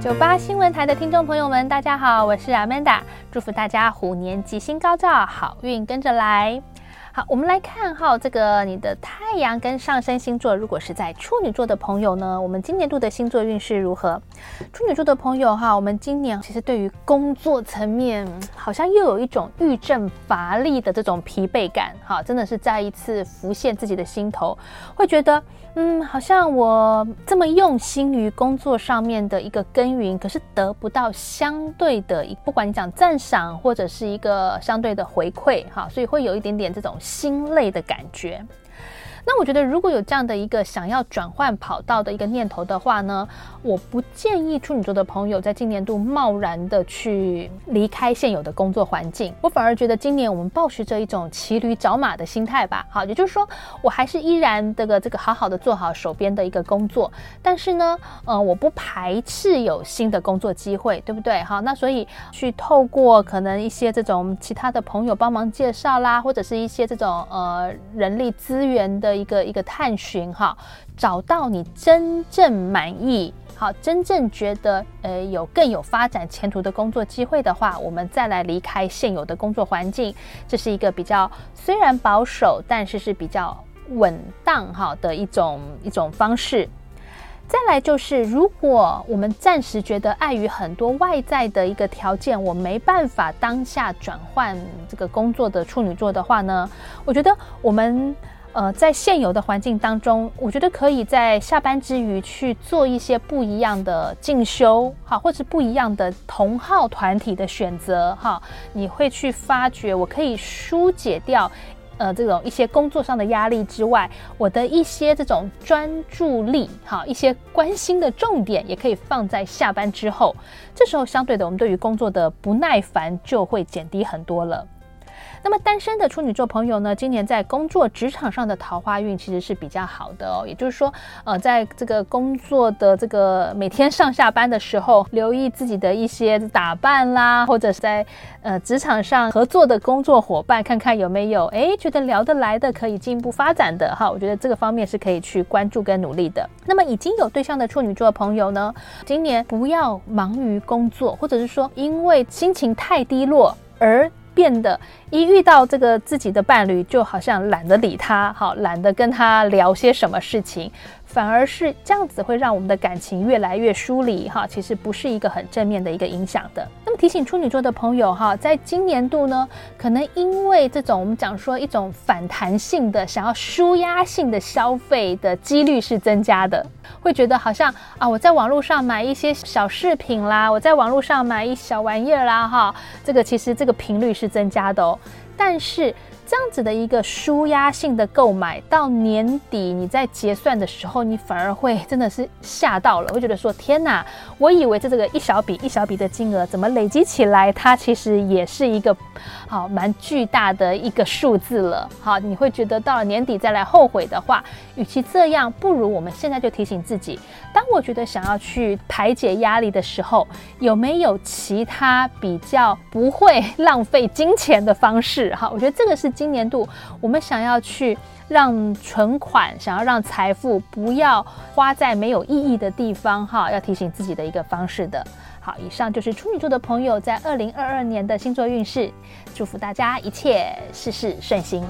九八新闻台的听众朋友们，大家好，我是 Amanda，祝福大家虎年吉星高照，好运跟着来。我们来看哈，这个你的太阳跟上升星座，如果是在处女座的朋友呢，我们今年度的星座运势如何？处女座的朋友哈，我们今年其实对于工作层面，好像又有一种郁症乏力的这种疲惫感，哈，真的是再一次浮现自己的心头，会觉得。嗯，好像我这么用心于工作上面的一个耕耘，可是得不到相对的一，不管你讲赞赏或者是一个相对的回馈，哈，所以会有一点点这种心累的感觉。那我觉得，如果有这样的一个想要转换跑道的一个念头的话呢，我不建议处女座的朋友在今年度贸然的去离开现有的工作环境。我反而觉得，今年我们抱持着一种骑驴找马的心态吧。好，也就是说，我还是依然这个这个好好的做好手边的一个工作，但是呢，呃，我不排斥有新的工作机会，对不对？好，那所以去透过可能一些这种其他的朋友帮忙介绍啦，或者是一些这种呃人力资源的。的一个一个探寻哈，找到你真正满意，好，真正觉得呃有更有发展前途的工作机会的话，我们再来离开现有的工作环境，这是一个比较虽然保守，但是是比较稳当哈的一种一种方式。再来就是，如果我们暂时觉得碍于很多外在的一个条件，我没办法当下转换这个工作的处女座的话呢，我觉得我们。呃，在现有的环境当中，我觉得可以在下班之余去做一些不一样的进修，哈，或者不一样的同好团体的选择，哈，你会去发觉，我可以疏解掉，呃，这种一些工作上的压力之外，我的一些这种专注力，哈，一些关心的重点也可以放在下班之后，这时候相对的，我们对于工作的不耐烦就会减低很多了。那么单身的处女座朋友呢，今年在工作职场上的桃花运其实是比较好的哦。也就是说，呃，在这个工作的这个每天上下班的时候，留意自己的一些打扮啦，或者是在呃职场上合作的工作伙伴，看看有没有哎觉得聊得来的，可以进一步发展的哈。我觉得这个方面是可以去关注跟努力的。那么已经有对象的处女座朋友呢，今年不要忙于工作，或者是说因为心情太低落而。变得一遇到这个自己的伴侣，就好像懒得理他，好懒得跟他聊些什么事情。反而是这样子会让我们的感情越来越疏离哈，其实不是一个很正面的一个影响的。那么提醒处女座的朋友哈，在今年度呢，可能因为这种我们讲说一种反弹性的想要舒压性的消费的几率是增加的，会觉得好像啊，我在网络上买一些小饰品啦，我在网络上买一小玩意儿啦哈，这个其实这个频率是增加的哦，但是。这样子的一个舒压性的购买，到年底你在结算的时候，你反而会真的是吓到了，会觉得说天哪，我以为这这个一小笔一小笔的金额，怎么累积起来，它其实也是一个好蛮巨大的一个数字了。好，你会觉得到了年底再来后悔的话，与其这样，不如我们现在就提醒自己，当我觉得想要去排解压力的时候，有没有其他比较不会浪费金钱的方式？哈，我觉得这个是。今年度，我们想要去让存款，想要让财富不要花在没有意义的地方，哈，要提醒自己的一个方式的。好，以上就是处女座的朋友在二零二二年的星座运势，祝福大家一切事事顺心。